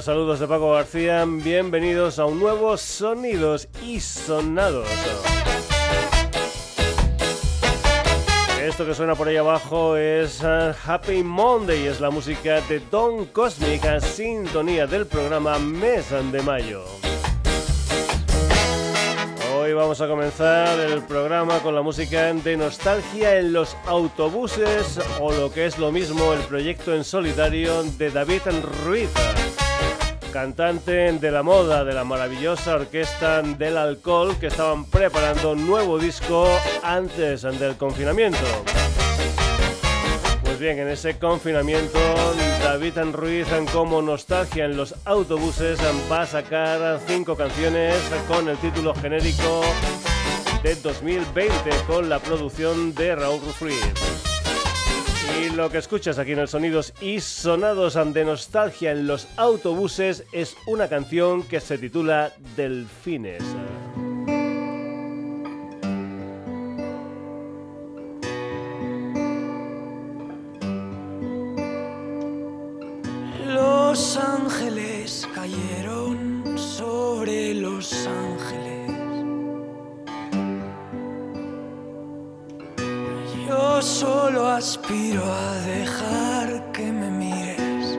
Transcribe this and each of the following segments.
Saludos de Paco García. Bienvenidos a un nuevo Sonidos y Sonados. Esto que suena por ahí abajo es uh, Happy Monday, es la música de Don Cosmic, a sintonía del programa Mes de Mayo. Hoy vamos a comenzar el programa con la música de nostalgia en los autobuses o lo que es lo mismo el proyecto en solitario de David Ruiz cantante de la moda de la maravillosa orquesta del alcohol que estaban preparando un nuevo disco antes del confinamiento. Pues bien, en ese confinamiento, David Ruiz, como nostalgia en los autobuses, va a sacar cinco canciones con el título genérico de 2020 con la producción de Raúl Ruiz. Y lo que escuchas aquí en el Sonidos y Sonados de Nostalgia en los autobuses es una canción que se titula Delfines. Los ángeles cayeron sobre los ángeles. Yo solo aspiro a dejar que me mires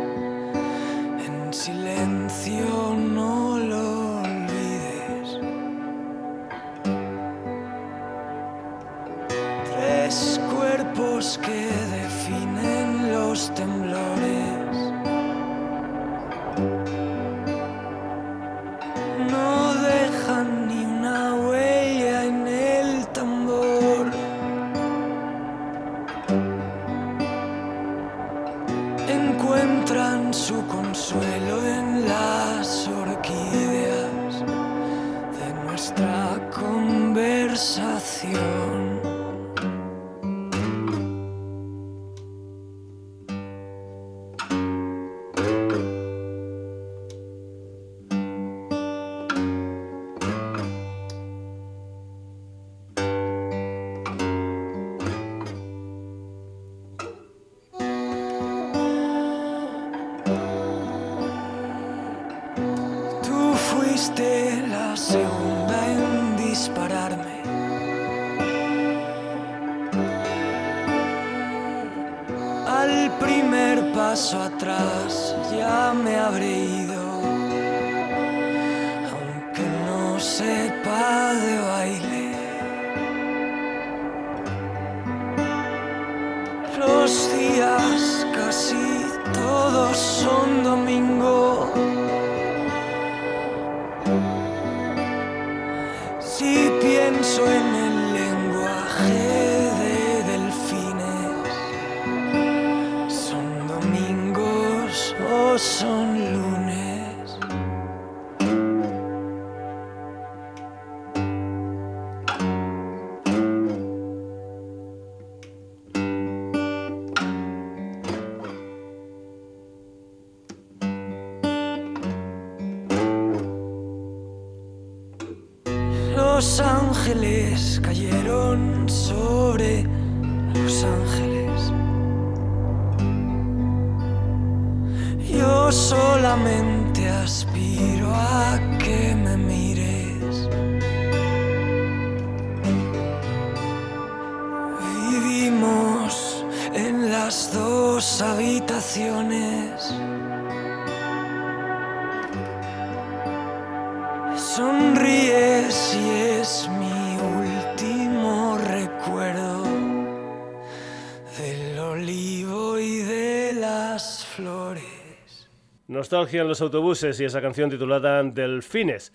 en silencio, no lo olvides. Tres cuerpos que definen los temblores. coração. Nostalgia en los autobuses y esa canción titulada Delfines.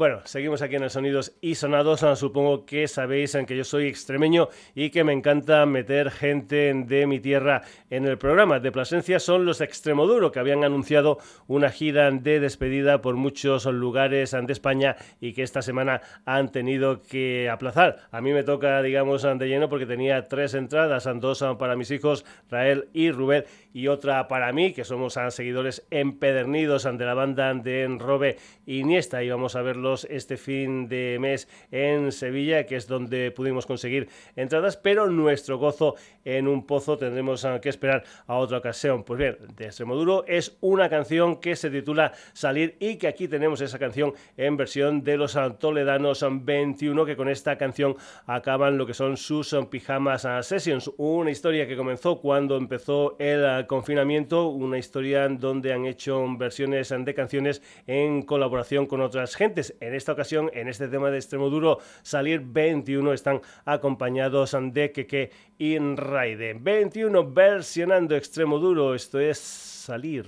Bueno, seguimos aquí en el Sonidos y Sonados. Supongo que sabéis en que yo soy extremeño y que me encanta meter gente de mi tierra en el programa. De Plasencia son los Extremoduro, que habían anunciado una gira de despedida por muchos lugares de España y que esta semana han tenido que aplazar. A mí me toca, digamos, de lleno porque tenía tres entradas, dos para mis hijos, Rael y Rubén, y otra para mí, que somos seguidores empedernidos de la banda de Enrobe Iniesta. Y vamos a verlos este fin de mes en Sevilla, que es donde pudimos conseguir entradas, pero nuestro gozo en un pozo tendremos que esperar a otra ocasión. Pues bien, de Extremoduro es una canción que se titula Salir y que aquí tenemos esa canción en versión de los Toledanos 21 que con esta canción acaban lo que son sus pijamas sessions, una historia que comenzó cuando empezó el confinamiento, una historia donde han hecho versiones de canciones en colaboración con otras gentes. En esta ocasión, en este tema de extremo duro, Salir 21 están acompañados de Keke y Raide. 21 versionando extremo duro, esto es Salir.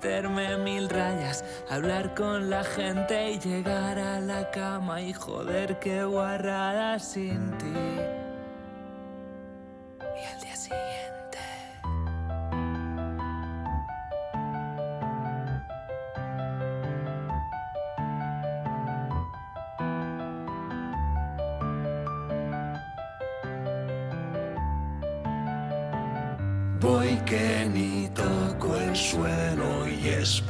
Meterme mil rayas, hablar con la gente y llegar a la cama y joder qué guarrada sin ti.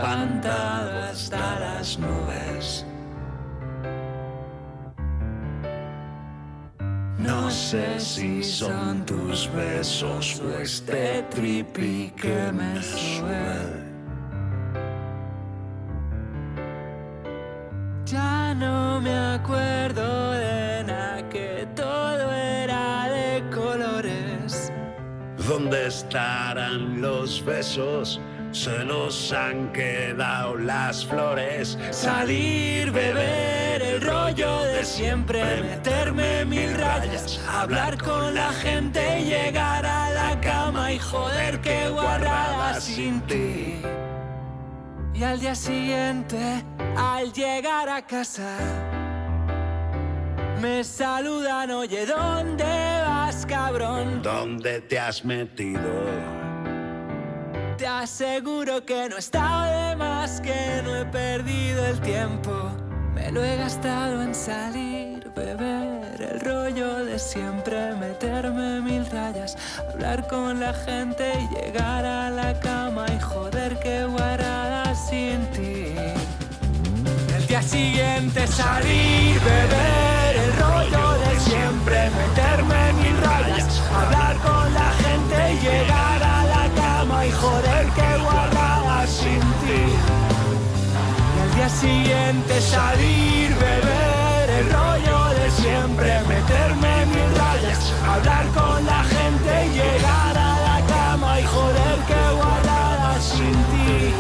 Espantado hasta las nubes. No sé si son tus besos o este tripi que me sube. Ya no me acuerdo de nada que todo era de colores. ¿Dónde estarán los besos? Se nos han quedado las flores. Salir, beber, el rollo de siempre, meterme mil rayas, hablar con la gente, llegar a la cama y joder que guardaba sin ti. Y al día siguiente, al llegar a casa, me saludan, oye, ¿dónde vas, cabrón? ¿Dónde te has metido? Te aseguro que no estado de más, que no he perdido el tiempo. Me lo he gastado en salir, beber el rollo de siempre, meterme mil rayas, hablar con la gente y llegar a la cama y joder que guarada sin ti. El día siguiente salir, beber el rollo de siempre, meterme mil rayas, hablar con la gente y llegar a siguiente salir, beber el rollo de siempre, meterme mil rayas, hablar con la gente llegar a la cama y joder que guardaba sin ti.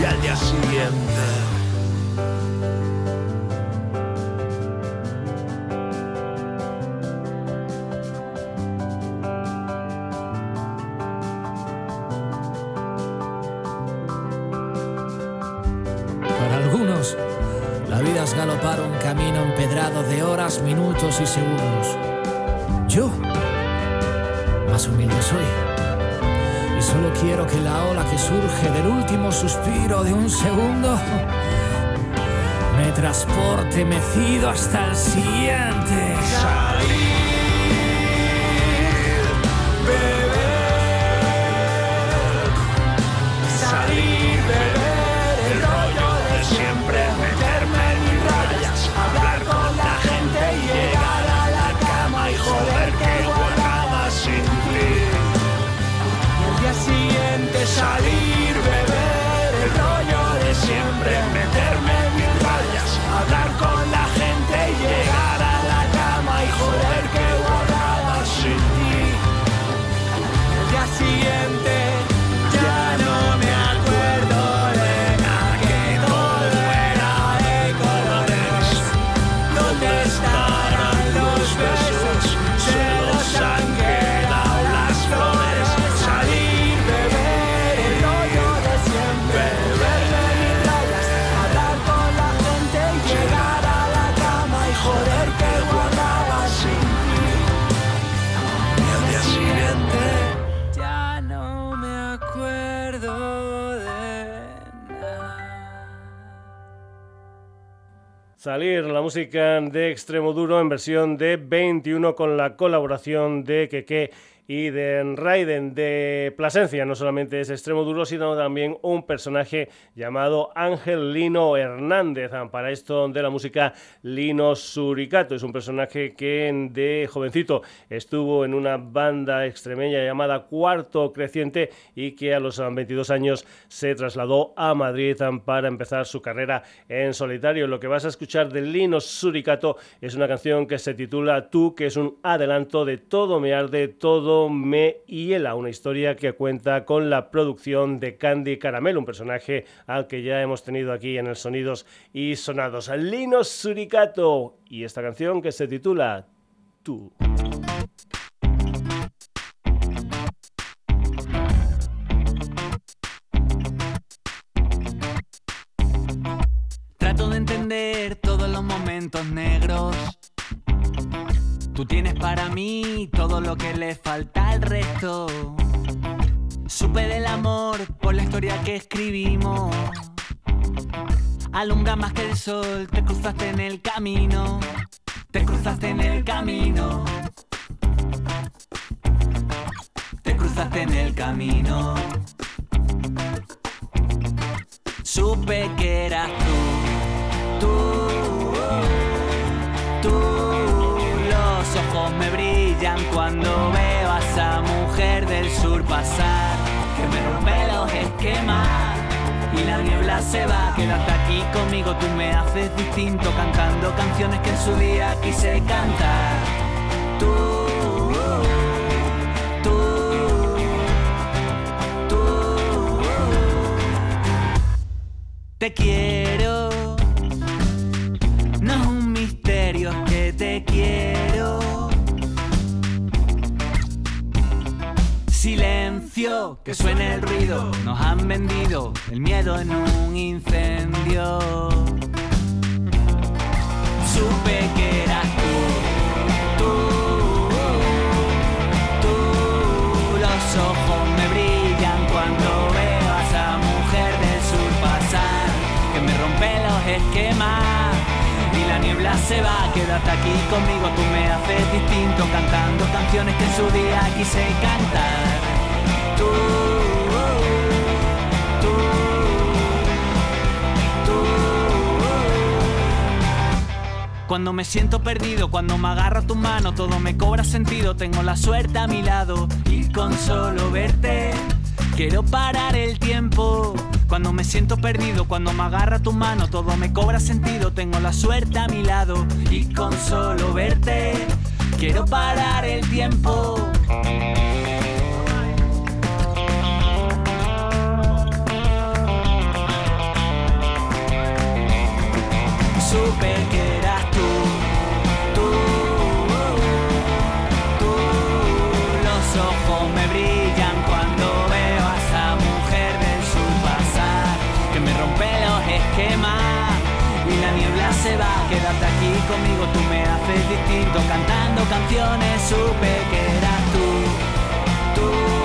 Y al día siguiente galopar un camino empedrado de horas, minutos y segundos. Yo, más humilde soy. Y solo quiero que la ola que surge del último suspiro de un segundo me transporte mecido hasta el siguiente. salir, Salir la música de Extremo Duro en versión de 21 con la colaboración de Keke y de Raiden de Plasencia. No solamente es extremo duro, sino también un personaje llamado Ángel Lino Hernández. Ah, para esto de la música, Lino Suricato. Es un personaje que de jovencito estuvo en una banda extremeña llamada Cuarto Creciente y que a los 22 años se trasladó a Madrid ah, para empezar su carrera en solitario. Lo que vas a escuchar de Lino Suricato es una canción que se titula Tú, que es un adelanto de Todo me arde, todo me hiela, una historia que cuenta con la producción de Candy Caramel, un personaje al que ya hemos tenido aquí en el Sonidos y Sonados. Lino Suricato y esta canción que se titula Tú. Trato de entender todos los momentos negros Tú tienes para mí todo lo que le falta al resto. Supe del amor por la historia que escribimos. Alumbra más que el sol, te cruzaste en el camino. Te cruzaste en el camino. Te cruzaste en el camino. Supe que eras tú, me brillan cuando veo a esa mujer del sur pasar, que me rompe los esquemas. Y la niebla se va, quédate aquí conmigo, tú me haces distinto, cantando canciones que en su día quise cantar. Tú, tú, tú, te quiero. Que suene el ruido. Nos han vendido el miedo en un incendio. Supe que eras tú, tú, tú. Los ojos me brillan cuando veo a esa mujer del sur pasar, que me rompe los esquemas y la niebla se va, quédate aquí conmigo, tú me haces distinto, cantando canciones que en su día quise cantar. Cuando me siento perdido, cuando me agarro tu mano, todo me cobra sentido, tengo la suerte a mi lado y con solo verte quiero parar el tiempo cuando me siento perdido, cuando me agarra tu mano, todo me cobra sentido. Tengo la suerte a mi lado y con solo verte quiero parar el tiempo. Supe que eras tú, tú, tú, los ojos me brillan cuando veo a esa mujer del sur pasar, que me rompe los esquemas y la niebla se va. Quédate aquí conmigo, tú me haces distinto, cantando canciones. Supe que eras tú, tú, tú.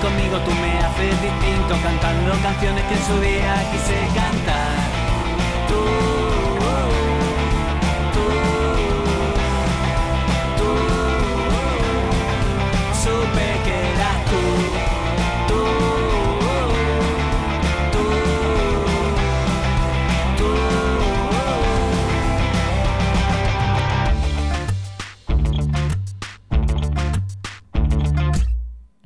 Conmigo, tú me haces distinto, cantando canciones que en su día quise cantar.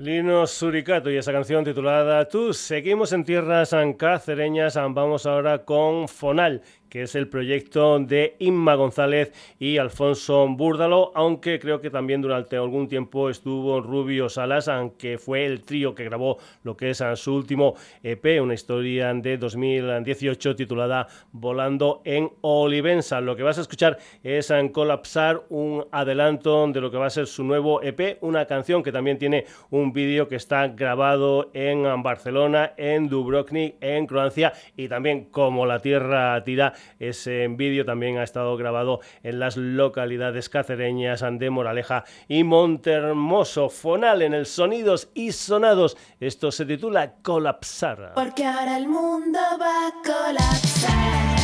Lino Suricato y esa canción titulada Tú. Seguimos en tierras cacereñas, vamos ahora con Fonal, que es el proyecto de Inma González y Alfonso Búrdalo, aunque creo que también durante algún tiempo estuvo Rubio Salas, aunque fue el trío que grabó lo que es su último EP, una historia de 2018 titulada Volando en Olivenza. Lo que vas a escuchar es en Colapsar, un adelanto de lo que va a ser su nuevo EP, una canción que también tiene un vídeo que está grabado en Barcelona, en Dubrovnik, en Croacia y también como la tierra tira ese vídeo también ha estado grabado en las localidades cacereñas de Moraleja y Montermoso. Fonal en el Sonidos y Sonados. Esto se titula Colapsar. Porque ahora el mundo va a colapsar.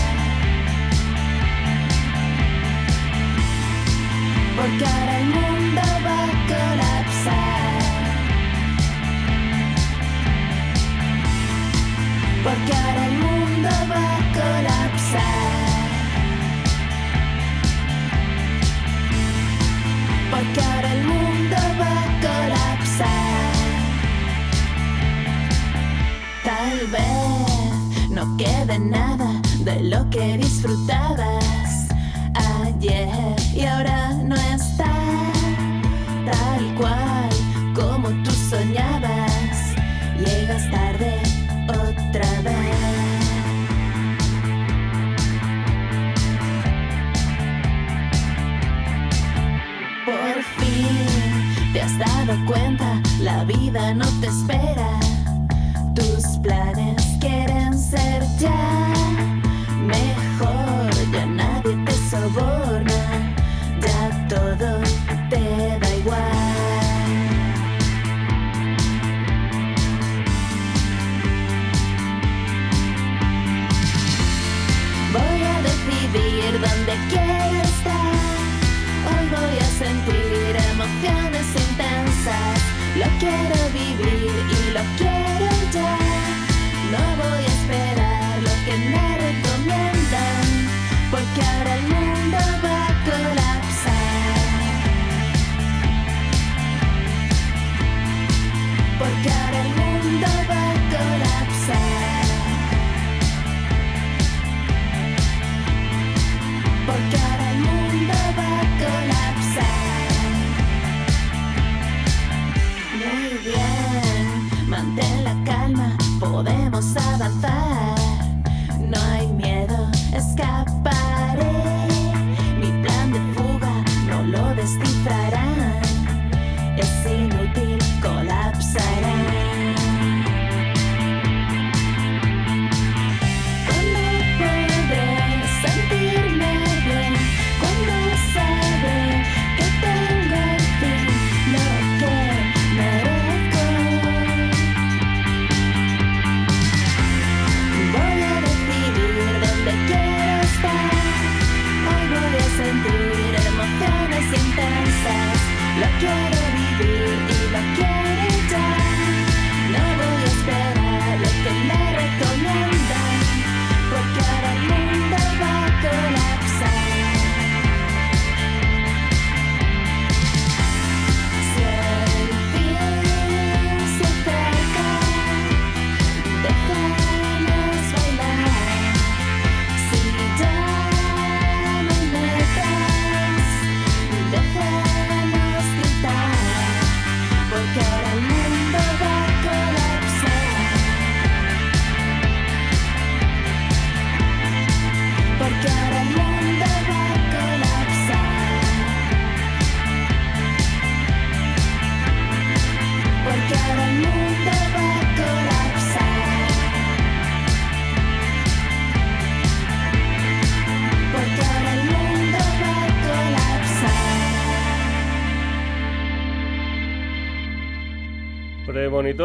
Porque ahora el mundo va a colapsar. Porque ahora el mundo va a colapsar. Porque ahora el mundo va a colapsar. Tal vez no quede nada de lo que disfrutabas ayer y ahora no está tal cual dado cuenta, la vida no te espera. Tus planes quieren ser ya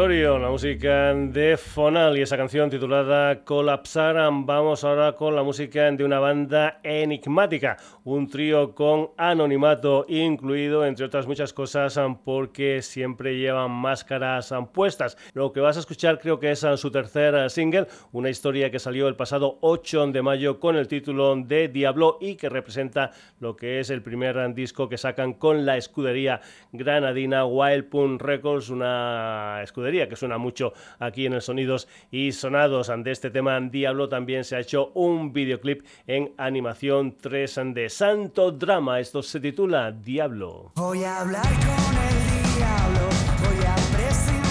Premonitorio, la música de Fonal y esa canción titulada Colapsar. Vamos ahora con la música de una banda enigmática, un trío con anonimato incluido, entre otras muchas cosas, porque siempre llevan máscaras puestas. Lo que vas a escuchar creo que es su tercer single, una historia que salió el pasado 8 de mayo con el título de Diablo y que representa lo que es el primer disco que sacan con la escudería granadina Wild Pun Records, una escudería que suena mucho aquí en el Sonidos y Sonados. De este tema Diablo también se ha hecho un videoclip en animación 3 de Santo Drama. Esto se titula Diablo. Voy a hablar con el diablo, voy a prescindir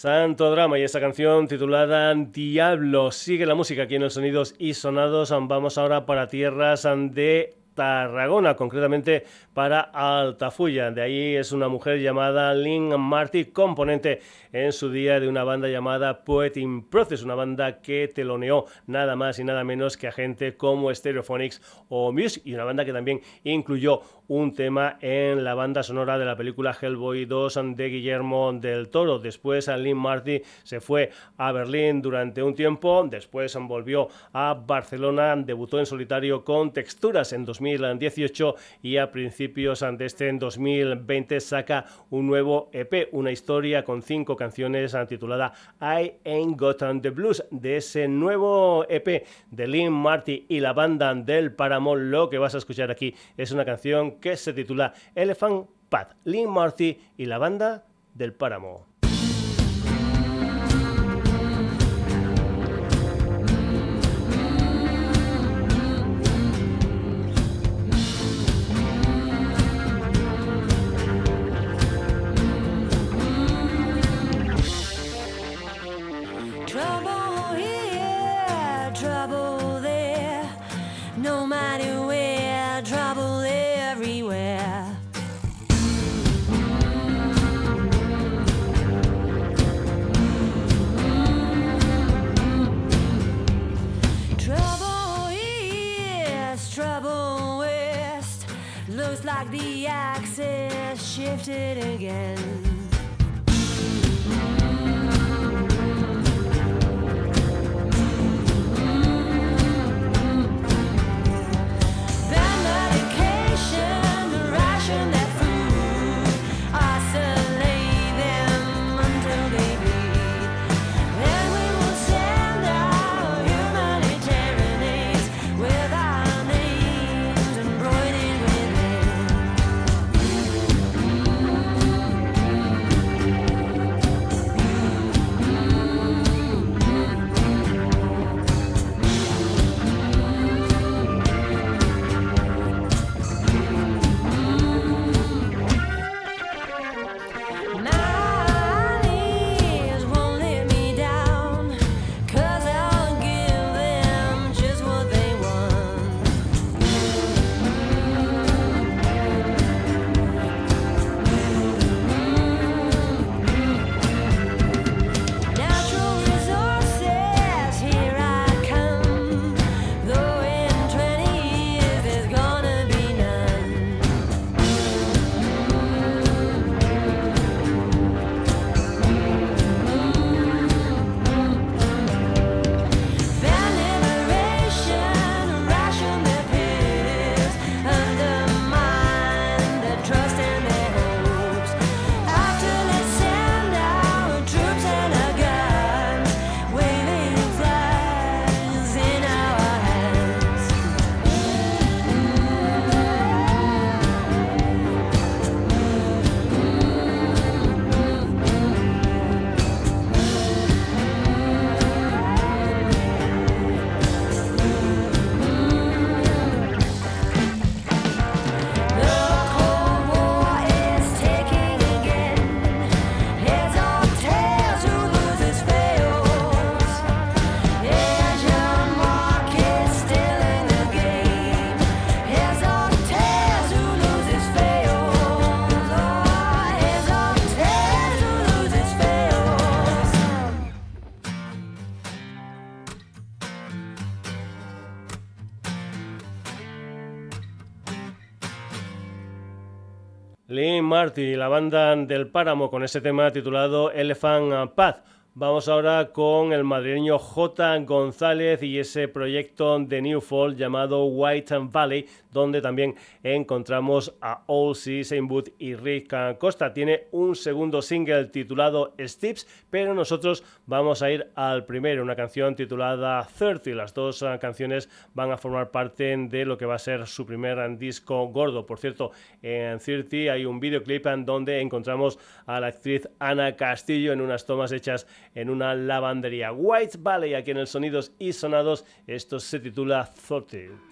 Santo Drama y esta canción titulada Diablo. Sigue la música aquí en los sonidos y sonados. Vamos ahora para tierras de Tarragona, concretamente para Altafulla. De ahí es una mujer llamada Lynn Marty, componente en su día de una banda llamada Poet in Process, una banda que teloneó nada más y nada menos que a gente como Stereophonics o Muse y una banda que también incluyó un tema en la banda sonora de la película Hellboy 2 de Guillermo del Toro. Después Lynn Marty se fue a Berlín durante un tiempo, después volvió a Barcelona, debutó en solitario con Texturas en 2018 y a principios de este en 2020 saca un nuevo EP, una historia con cinco canciones titulada I Ain't Got the Blues. De ese nuevo EP de Lynn Marty y la banda del Páramo, lo que vas a escuchar aquí es una canción que se titula Elephant Pad. Lynn Marty y la banda del Páramo. Axis shifted again. Lee Marty la banda del Páramo con ese tema titulado Elephant Path. Vamos ahora con el madrileño J. González y ese proyecto de New Fall llamado White Valley, donde también encontramos a All Sea, Saint Wood y Rick Costa. Tiene un segundo single titulado Steps, pero nosotros vamos a ir al primero, una canción titulada 30. Las dos uh, canciones van a formar parte de lo que va a ser su primer disco gordo. Por cierto, en 30 hay un videoclip en donde encontramos a la actriz Ana Castillo en unas tomas hechas en una lavandería. White Valley, aquí en el Sonidos y Sonados, esto se titula 30.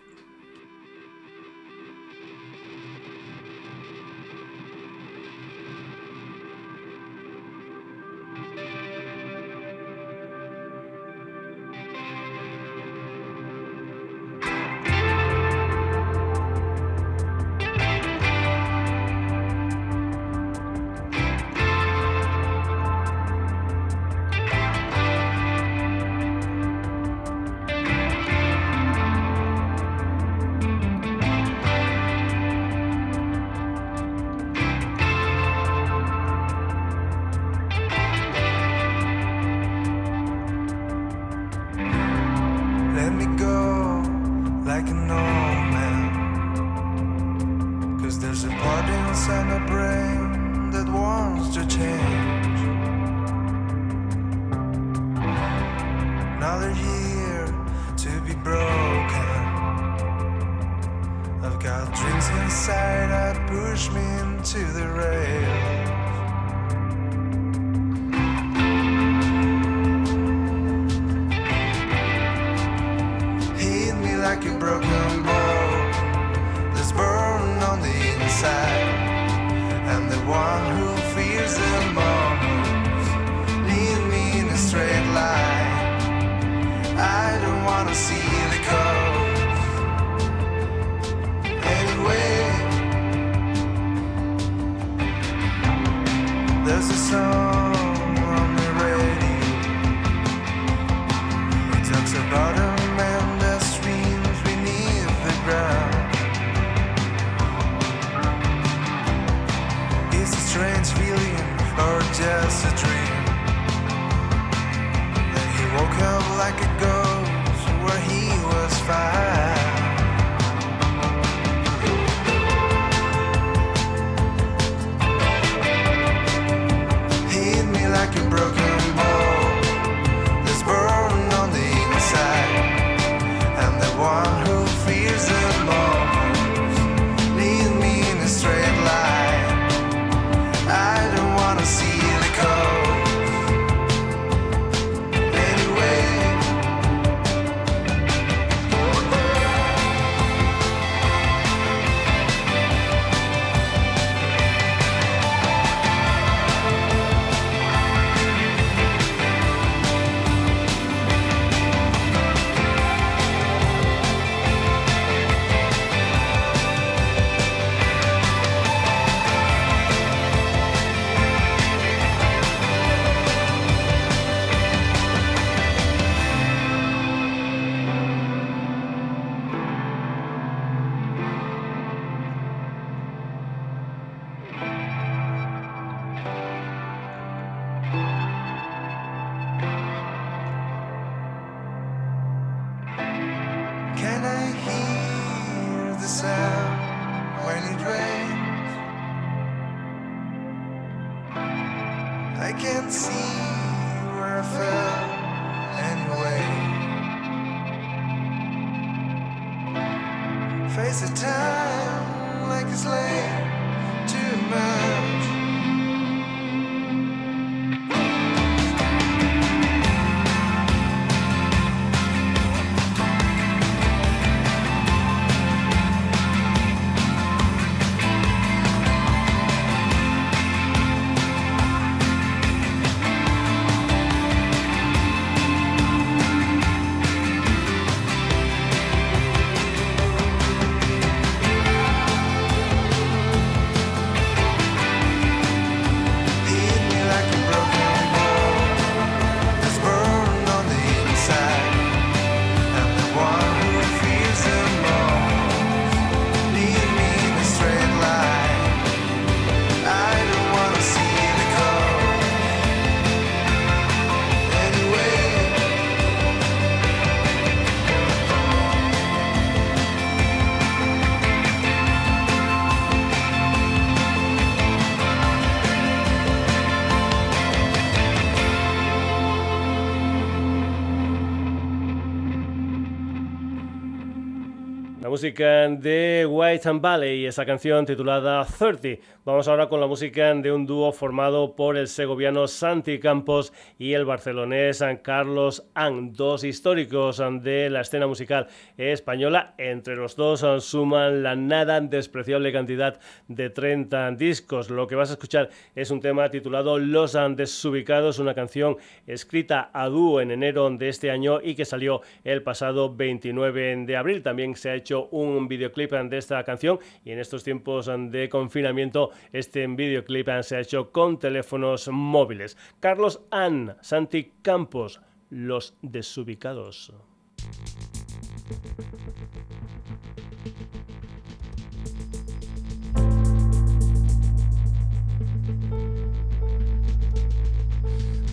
Música de White and Valley y esa canción titulada 30. Vamos ahora con la música de un dúo formado por el segoviano Santi Campos y el barcelonés Carlos Ang, dos históricos de la escena musical española. Entre los dos suman la nada despreciable cantidad de 30 discos. Lo que vas a escuchar es un tema titulado Los Desubicados, una canción escrita a dúo en enero de este año y que salió el pasado 29 de abril. También se ha hecho un videoclip de esta canción y en estos tiempos de confinamiento este videoclip se ha hecho con teléfonos móviles. Carlos Ann, Santi Campos, Los Desubicados.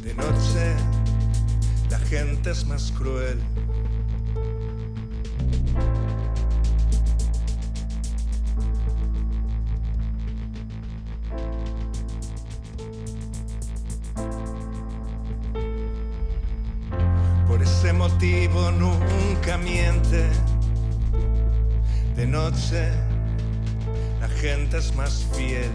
De noche la gente es más cruel. Motivo nunca miente. De noche la gente es más fiel.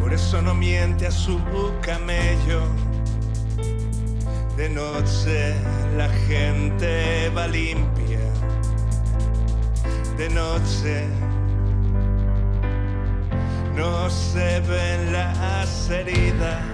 Por eso no miente a su camello. De noche la gente va limpia. De noche no se ven las heridas.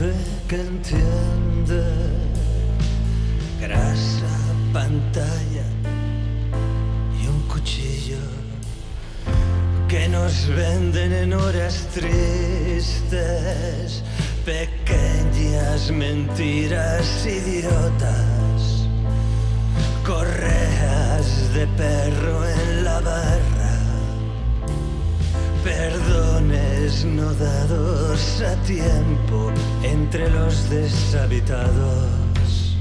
hace que entiende. Grasa, pantalla y un cuchillo que nos venden en horas tristes. Pequeñas mentiras idiotas correas de perro en perdones no dados a tiempo entre los deshabitados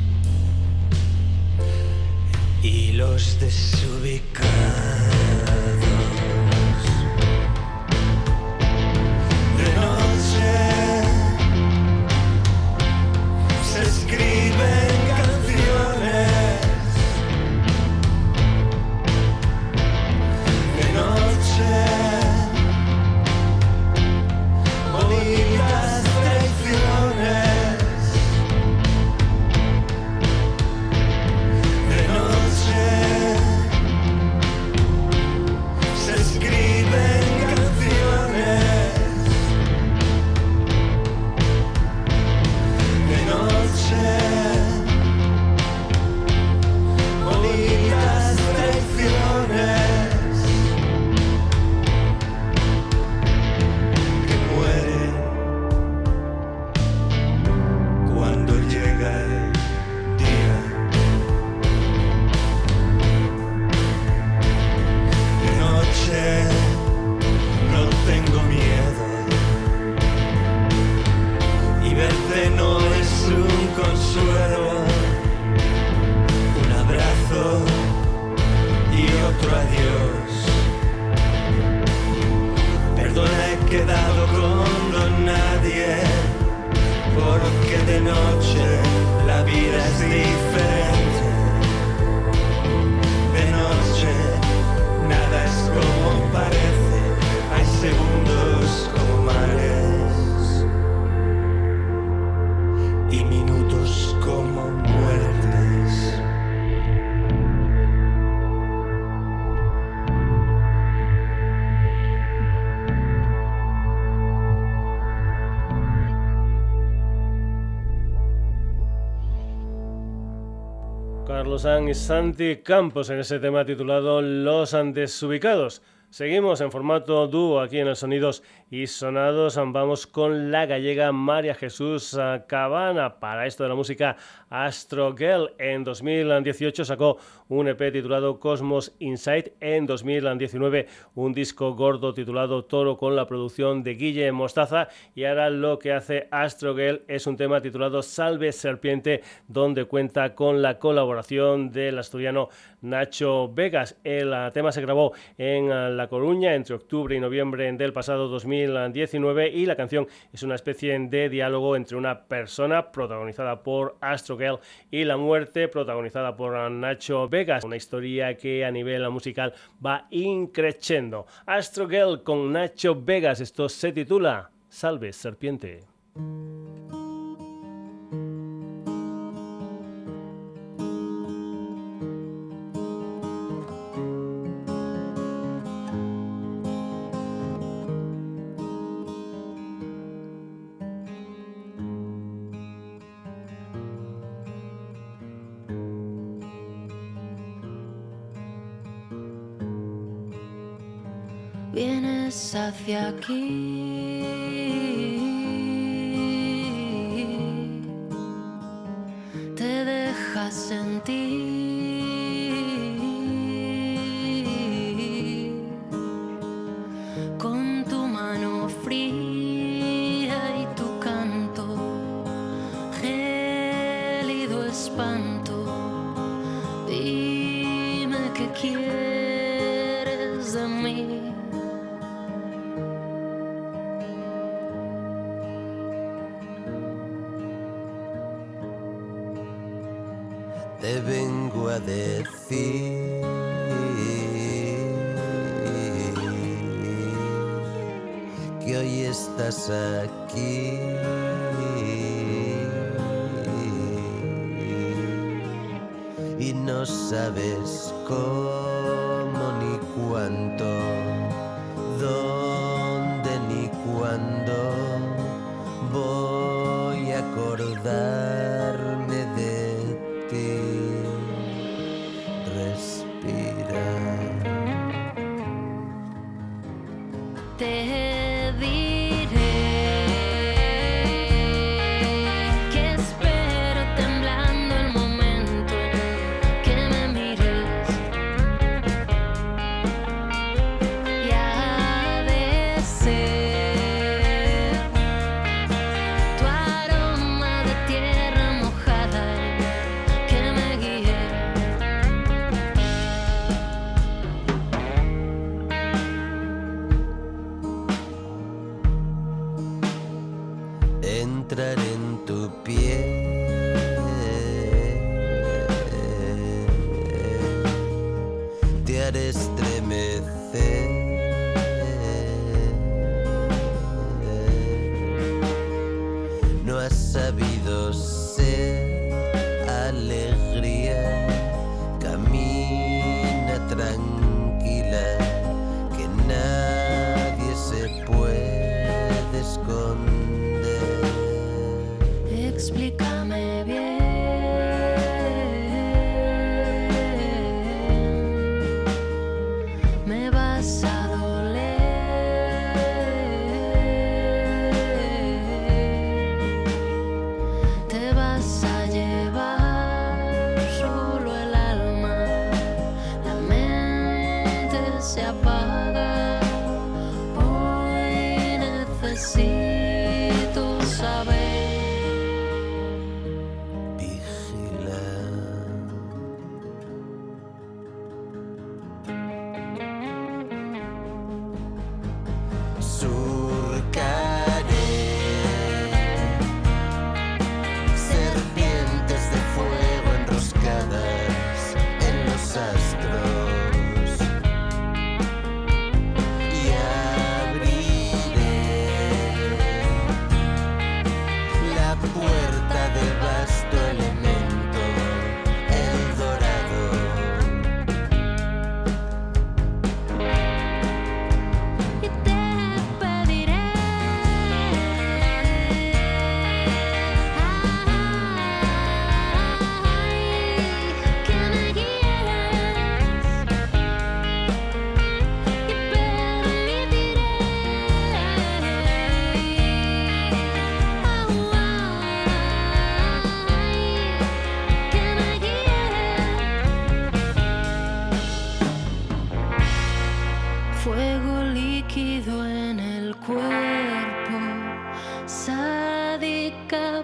y los desubicados. Carlos San y Santi Campos en ese tema titulado Los Desubicados. Seguimos en formato dúo aquí en el Sonidos y Sonados. Vamos con la gallega María Jesús Cabana. Para esto de la música Astro Girl en 2018 sacó un EP titulado Cosmos Insight. En 2019 un disco gordo titulado Toro con la producción de Guille Mostaza. Y ahora lo que hace Astro Girl es un tema titulado Salve Serpiente donde cuenta con la colaboración del asturiano Nacho Vegas. El uh, tema se grabó en uh, La Coruña entre octubre y noviembre del pasado 2019 y la canción es una especie de diálogo entre una persona protagonizada por Astro Girl y la muerte protagonizada por Nacho Vegas. Una historia que a nivel musical va increciendo. Astro Girl con Nacho Vegas. Esto se titula Salve Serpiente. Okay. that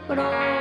プ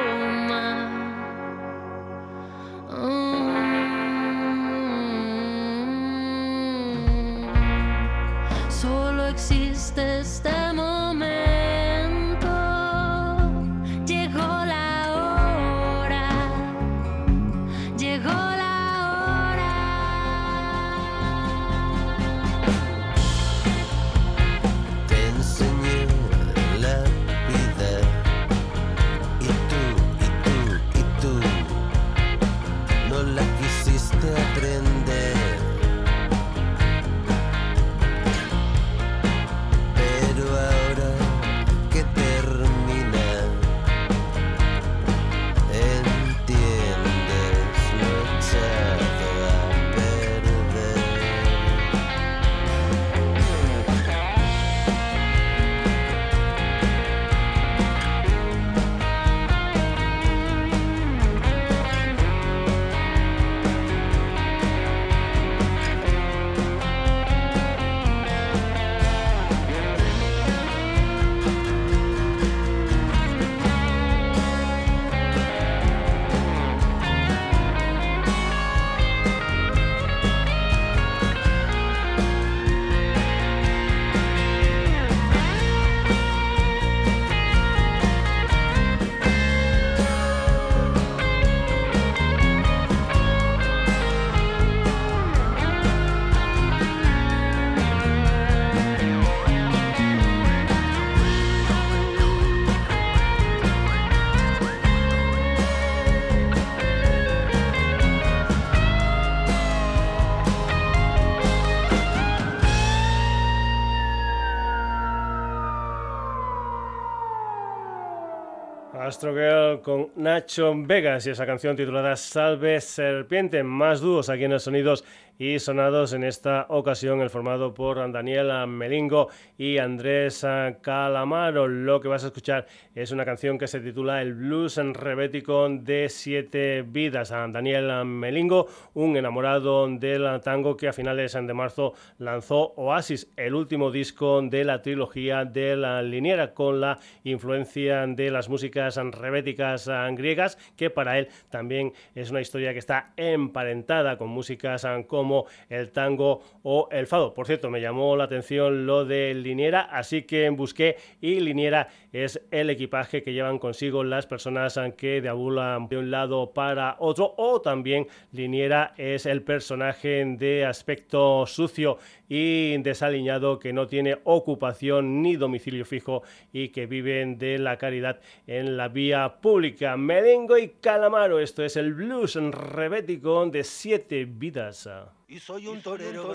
Con Nacho Vegas y esa canción titulada Salve Serpiente. Más dúos aquí en los sonidos y sonados en esta ocasión, el formado por Daniel Melingo y Andrés Calamaro. Lo que vas a escuchar es una canción que se titula El blues rebético de siete vidas. Daniel Melingo, un enamorado del tango que a finales de marzo lanzó Oasis, el último disco de la trilogía de la liniera, con la influencia de las músicas rebéticas griegas, que para él también es una historia que está emparentada con músicas como el tango o el fado. Por cierto, me llamó la atención lo de Liniera, así que busqué y Liniera es el equipaje que llevan consigo las personas que deambulan de un lado para otro o también Liniera es el personaje de aspecto sucio y desaliñado que no tiene ocupación ni domicilio fijo y que viven de la caridad en la vía pública. Merengo y Calamaro, esto es el blues rebético de siete vidas. Y soy un torero.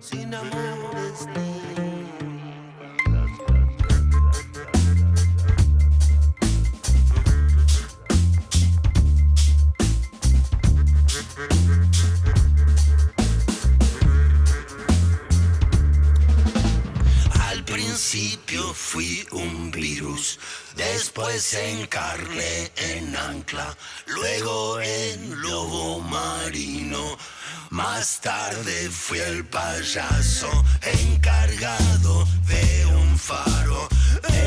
Sin amores Al principio fui un virus, después encarné en ancla, luego en lobo marino. Más tarde fui el payaso encargado de un faro,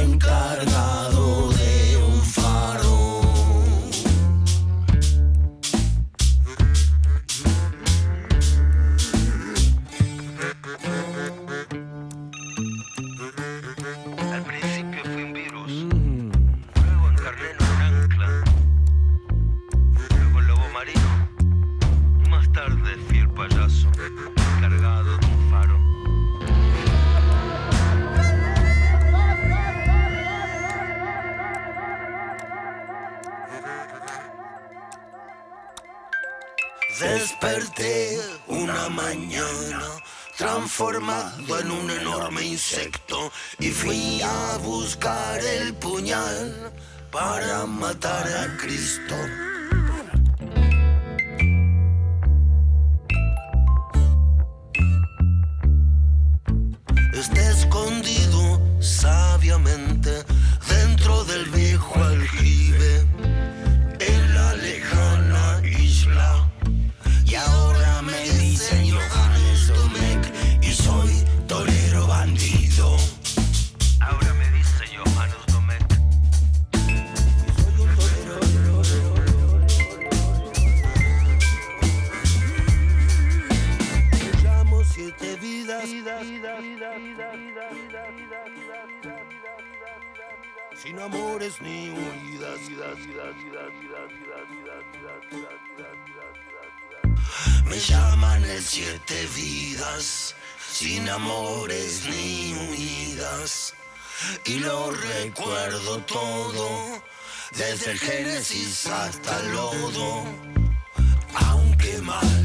encargado de un faro. Desperté una mañana transformado en un enorme insecto y fui a buscar el puñal para matar a Cristo. Desde el Génesis hasta el lodo. Aunque mal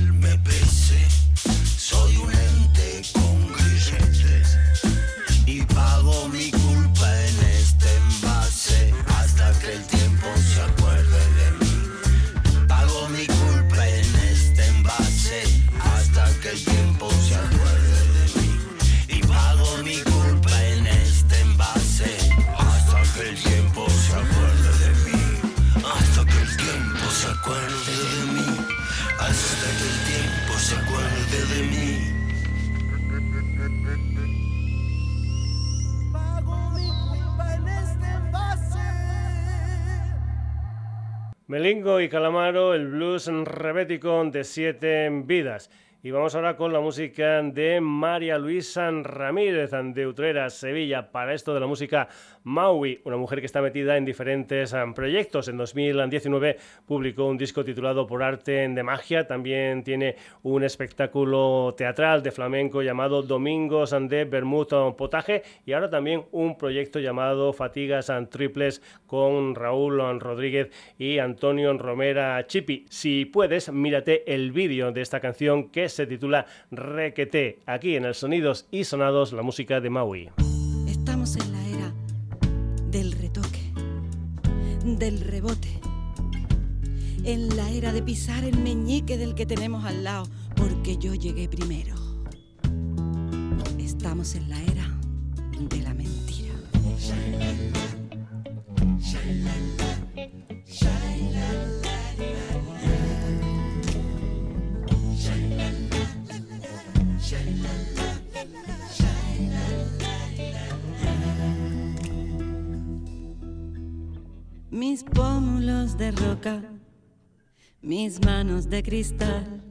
Y Calamaro, el blues rebético de siete vidas. Y vamos ahora con la música de María Luisa Ramírez de Sevilla, para esto de la música Maui, una mujer que está metida en diferentes um, proyectos. En 2019 publicó un disco titulado Por Arte de Magia, también tiene un espectáculo teatral de flamenco llamado Domingos de Bermud Potaje y ahora también un proyecto llamado Fatigas and Triples con Raúl Rodríguez y Antonio Romera Chipi. Si puedes, mírate el vídeo de esta canción que se titula Requete, aquí en el Sonidos y Sonados, la música de Maui. Estamos en la era del rebote, en la era de pisar el meñique del que tenemos al lado, porque yo llegué primero. Estamos en la era de la mentira. Mis pómulos de roca, mis manos de cristal,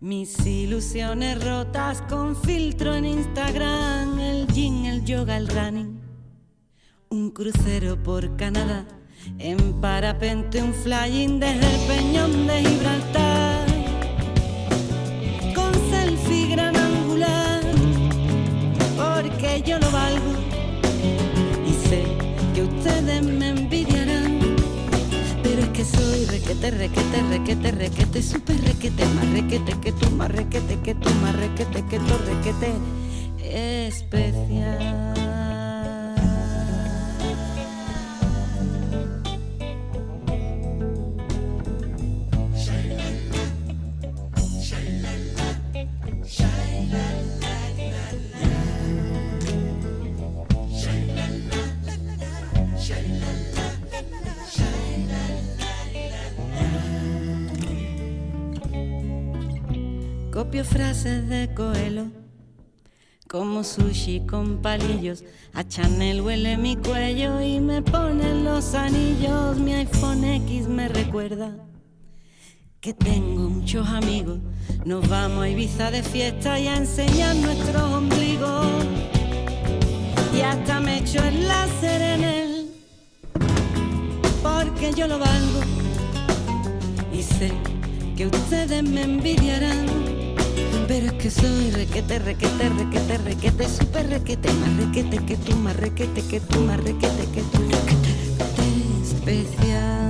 mis ilusiones rotas con filtro en Instagram, el gym, el yoga, el running, un crucero por Canadá, en parapente un flying desde el peñón de Gibraltar, requete, requete, requete, requete, super requete, más requete que tú, más requete que tú, más que tú, requete especial. Copio frases de Coelho, como sushi con palillos. A Chanel huele mi cuello y me ponen los anillos. Mi iPhone X me recuerda que tengo muchos amigos. Nos vamos a Ibiza de fiesta y a enseñar nuestros ombligos. Y hasta me echo el láser en él, porque yo lo valgo. Y sé que ustedes me envidiarán. Pero es que soy requete, requete, requete, requete, super requete, más requete que tú, más requete que tú, más requete que tú, requete, especial.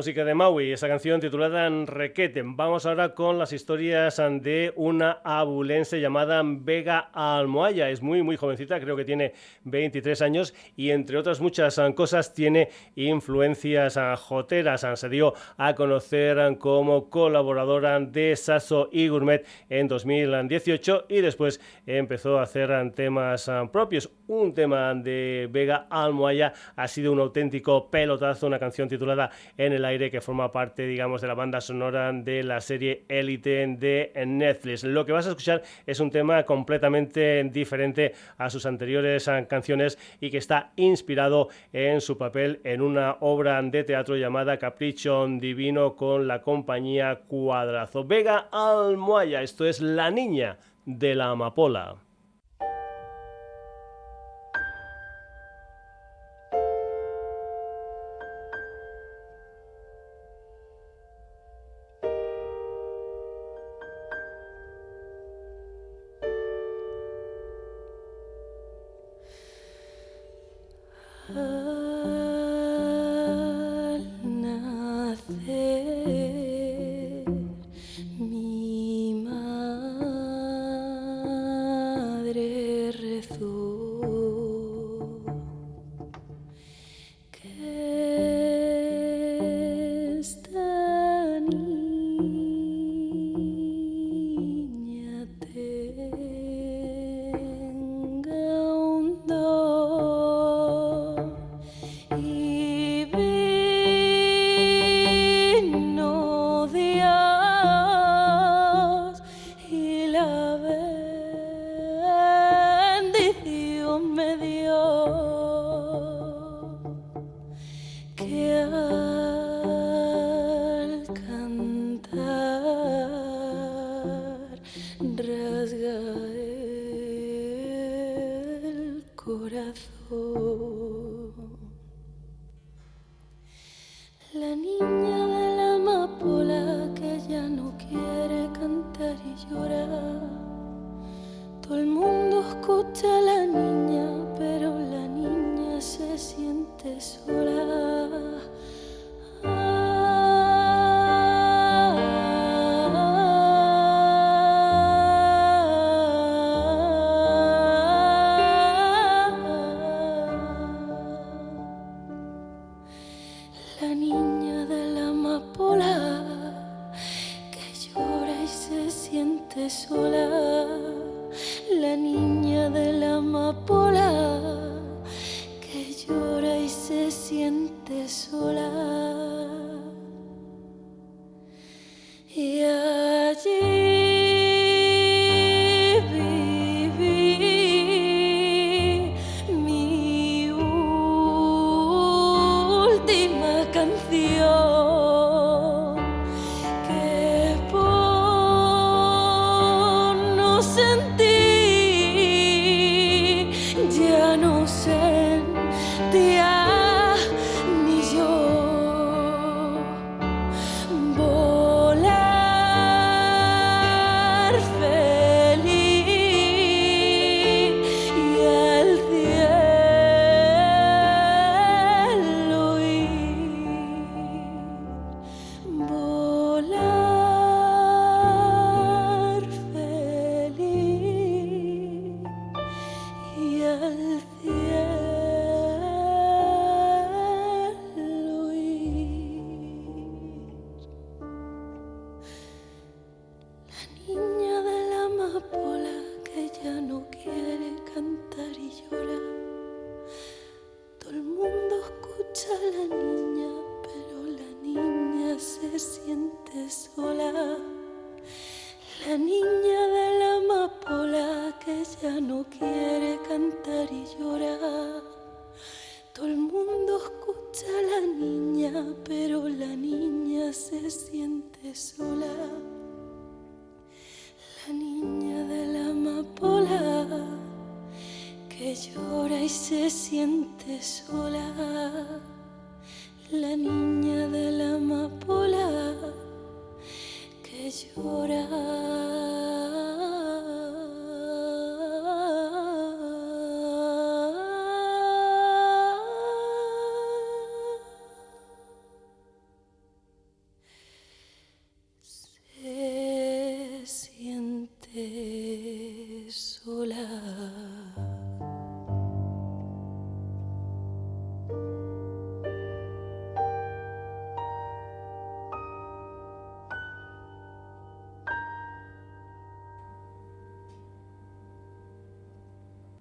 Música de Maui, esa canción titulada Requete. Vamos ahora con las historias de una abulense llamada Vega Almohaya. Es muy, muy jovencita, creo que tiene 23 años y entre otras muchas cosas tiene influencias joteras. Se dio a conocer como colaboradora de Sasso y Gourmet en 2018 y después empezó a hacer temas propios. Un tema de Vega Almohaya ha sido un auténtico pelotazo, una canción titulada En el aire que forma parte, digamos, de la banda sonora de la serie Elite de Netflix. Lo que vas a escuchar es un tema completamente diferente a sus anteriores ah, canciones y que está inspirado en su papel en una obra de teatro llamada Capricho Divino con la compañía Cuadrazo. Vega Almohaya, esto es La Niña de la Amapola.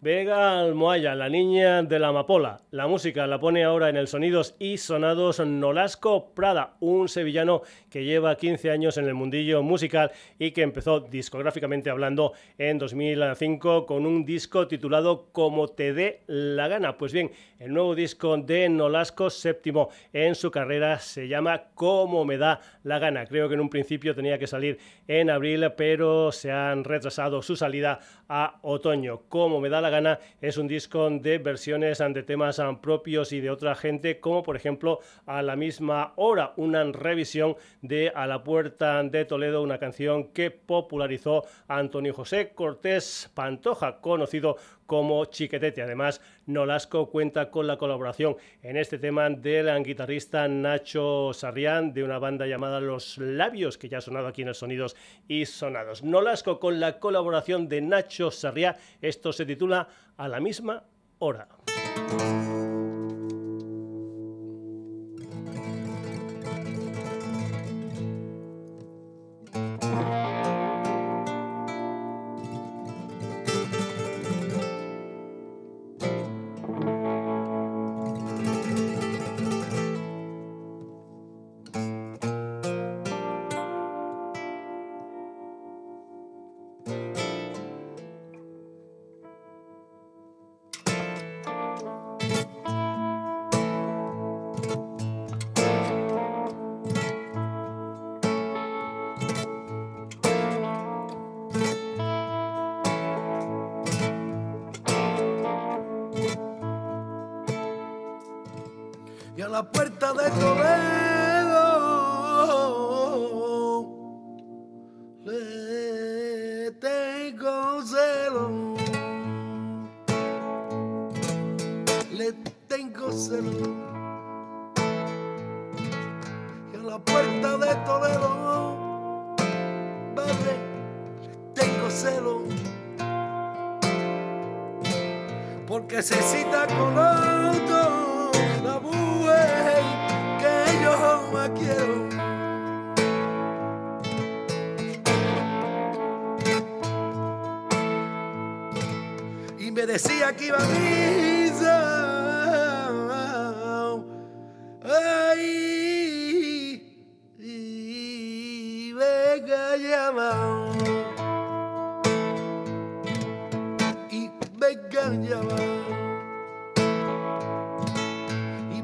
Vega Almohaya, la niña de la amapola. La música la pone ahora en el Sonidos y Sonados Nolasco Prada, un sevillano que lleva 15 años en el mundillo musical y que empezó discográficamente hablando en 2005 con un disco titulado Como te dé la gana. Pues bien, el nuevo disco de Nolasco, séptimo en su carrera, se llama Como me da la gana. Creo que en un principio tenía que salir en abril, pero se han retrasado su salida a otoño. Como me da la gana es un disco de versiones de temas propios y de otra gente, como por ejemplo a la misma hora, una revisión de A la Puerta de Toledo, una canción que popularizó Antonio José Cortés Pantoja, conocido como Chiquetete. Además, Nolasco cuenta con la colaboración en este tema del guitarrista Nacho Sarrián de una banda llamada Los Labios, que ya ha sonado aquí en el Sonidos y Sonados. Nolasco con la colaboración de Nacho Sarrián. Esto se titula A la misma hora.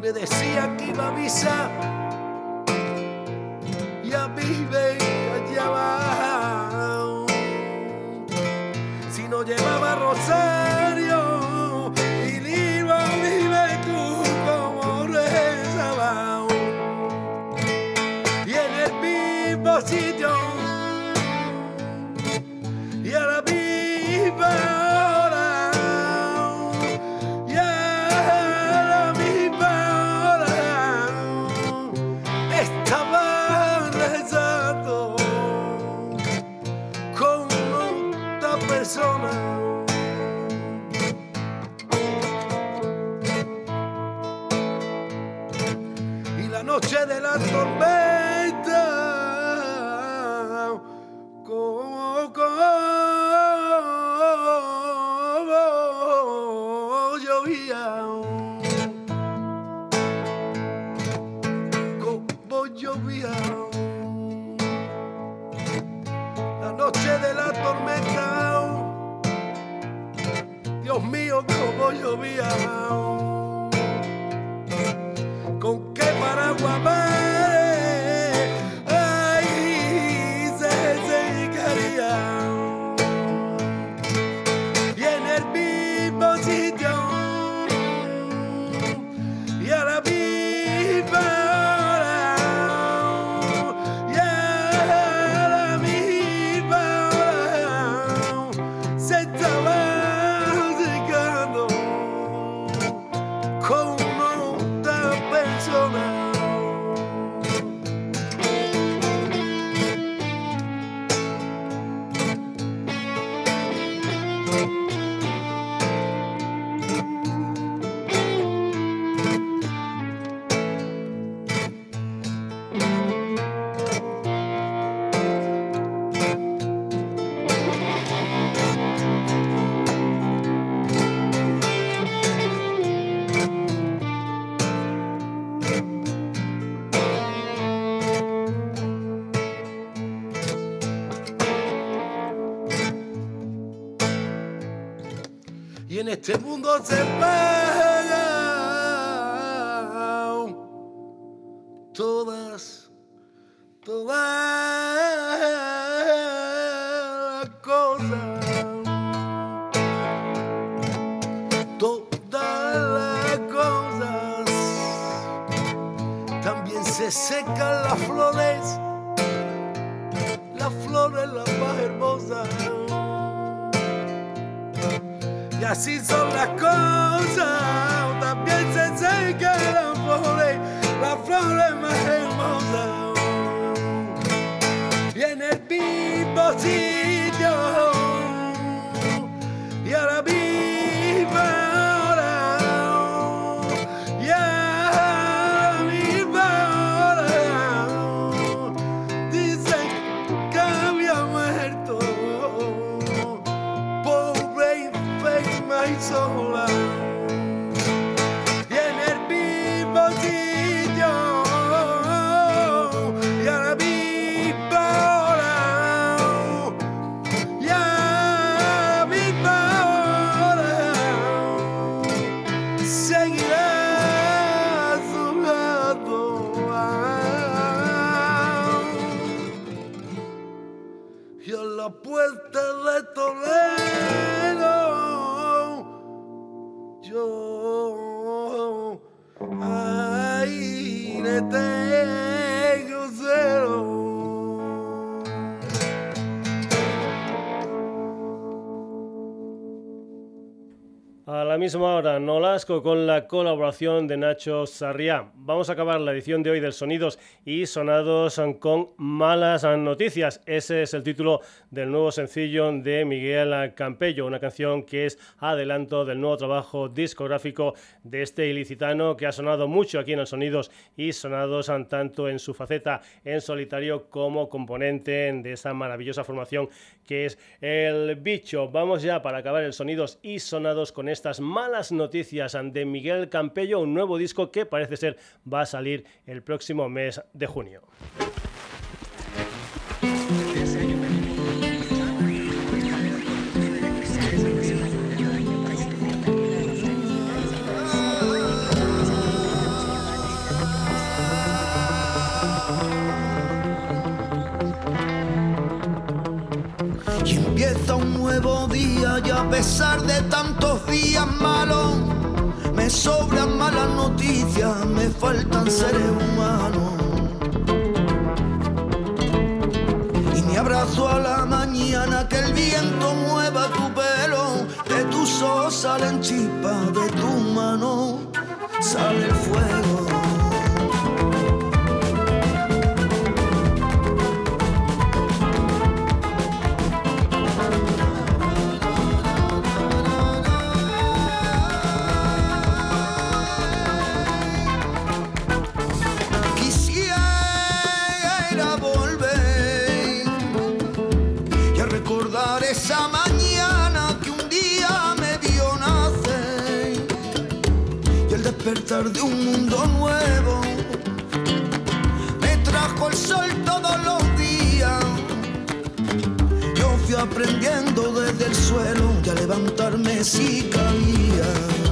Me decía que iba a misa. Y a mí en este mundo se pagan misma hora, Nolasco con la colaboración de Nacho Sarriá. Vamos a acabar la edición de hoy del Sonidos y Sonados con malas noticias. Ese es el título del nuevo sencillo de Miguel Campello, una canción que es adelanto del nuevo trabajo discográfico de este ilicitano que ha sonado mucho aquí en el Sonidos y Sonados tanto en su faceta en solitario como componente de esa maravillosa formación que es El Bicho. Vamos ya para acabar el Sonidos y Sonados con estas malas noticias de Miguel Campello, un nuevo disco que parece ser va a salir el próximo mes de junio. Y empieza un nuevo día y a pesar de tantos días malos, sobran malas noticias, me faltan seres humanos. Y me abrazo a la mañana que el viento mueva tu pelo, de tus ojos salen chispas, de tu mano sale el fuego. De un mundo nuevo me trajo el sol todos los días. Yo fui aprendiendo desde el suelo y a levantarme si caía.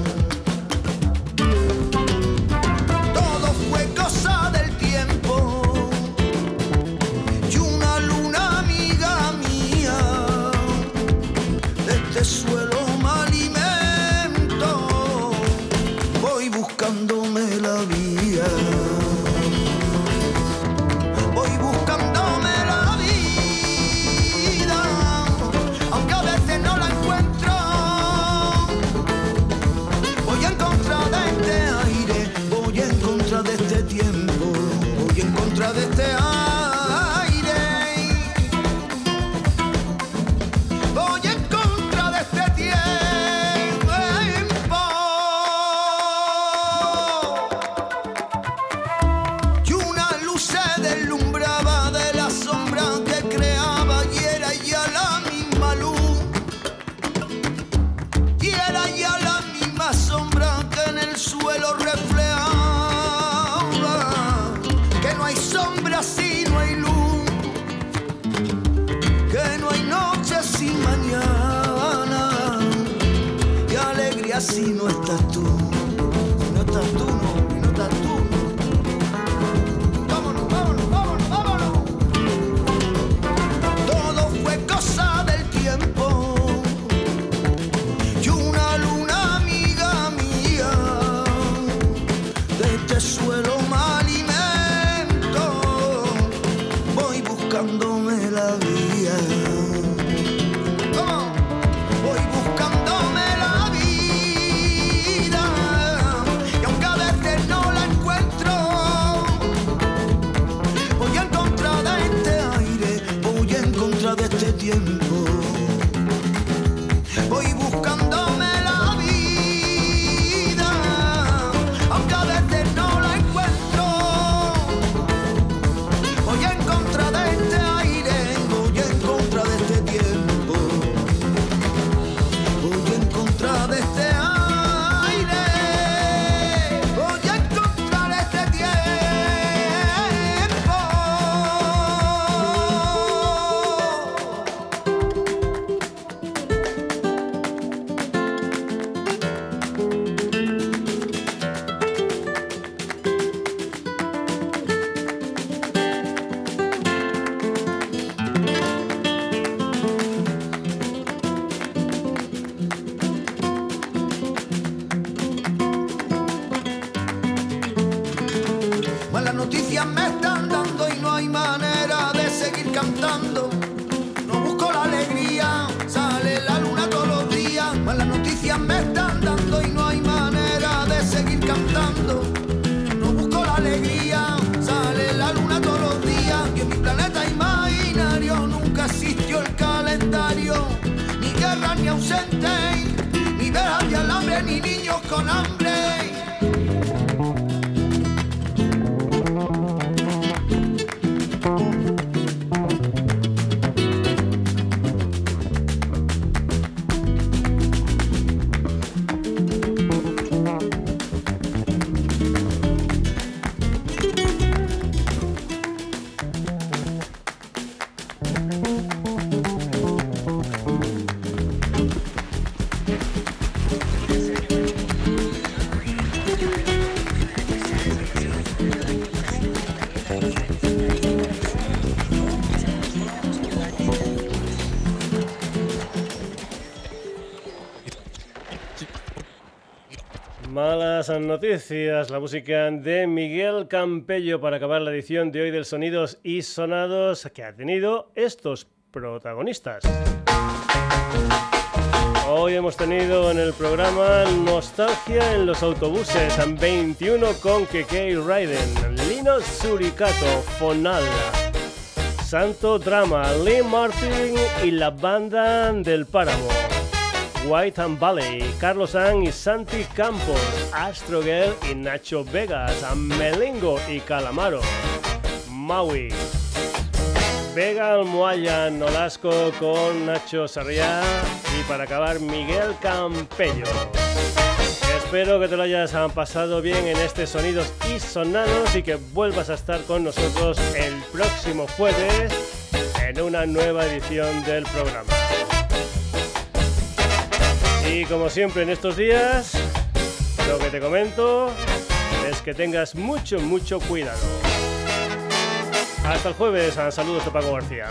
Malas noticias me están dando y no hay manera de seguir cantando. No busco la alegría, sale la luna todos los días. Y en mi planeta imaginario nunca existió el calendario, ni guerra ni ausente, ni velas de alambre, ni niños con hambre. Malas noticias, la música de Miguel Campello para acabar la edición de hoy del Sonidos y Sonados que ha tenido estos protagonistas. Hoy hemos tenido en el programa Nostalgia en los autobuses, 21 con Keke Raiden, Lino Suricato, Fonal, Santo Drama, Lee Martin y la banda del Páramo. White and Valley, Carlos San y Santi Campos, Astro Girl y Nacho Vegas, Melingo y Calamaro, Maui, Vega Almohaya, Nolasco con Nacho Sarriá y para acabar Miguel Campello. Espero que te lo hayas pasado bien en este Sonidos y Sonados y que vuelvas a estar con nosotros el próximo jueves en una nueva edición del programa. Y como siempre en estos días, lo que te comento es que tengas mucho, mucho cuidado. Hasta el jueves, saludos de Paco García.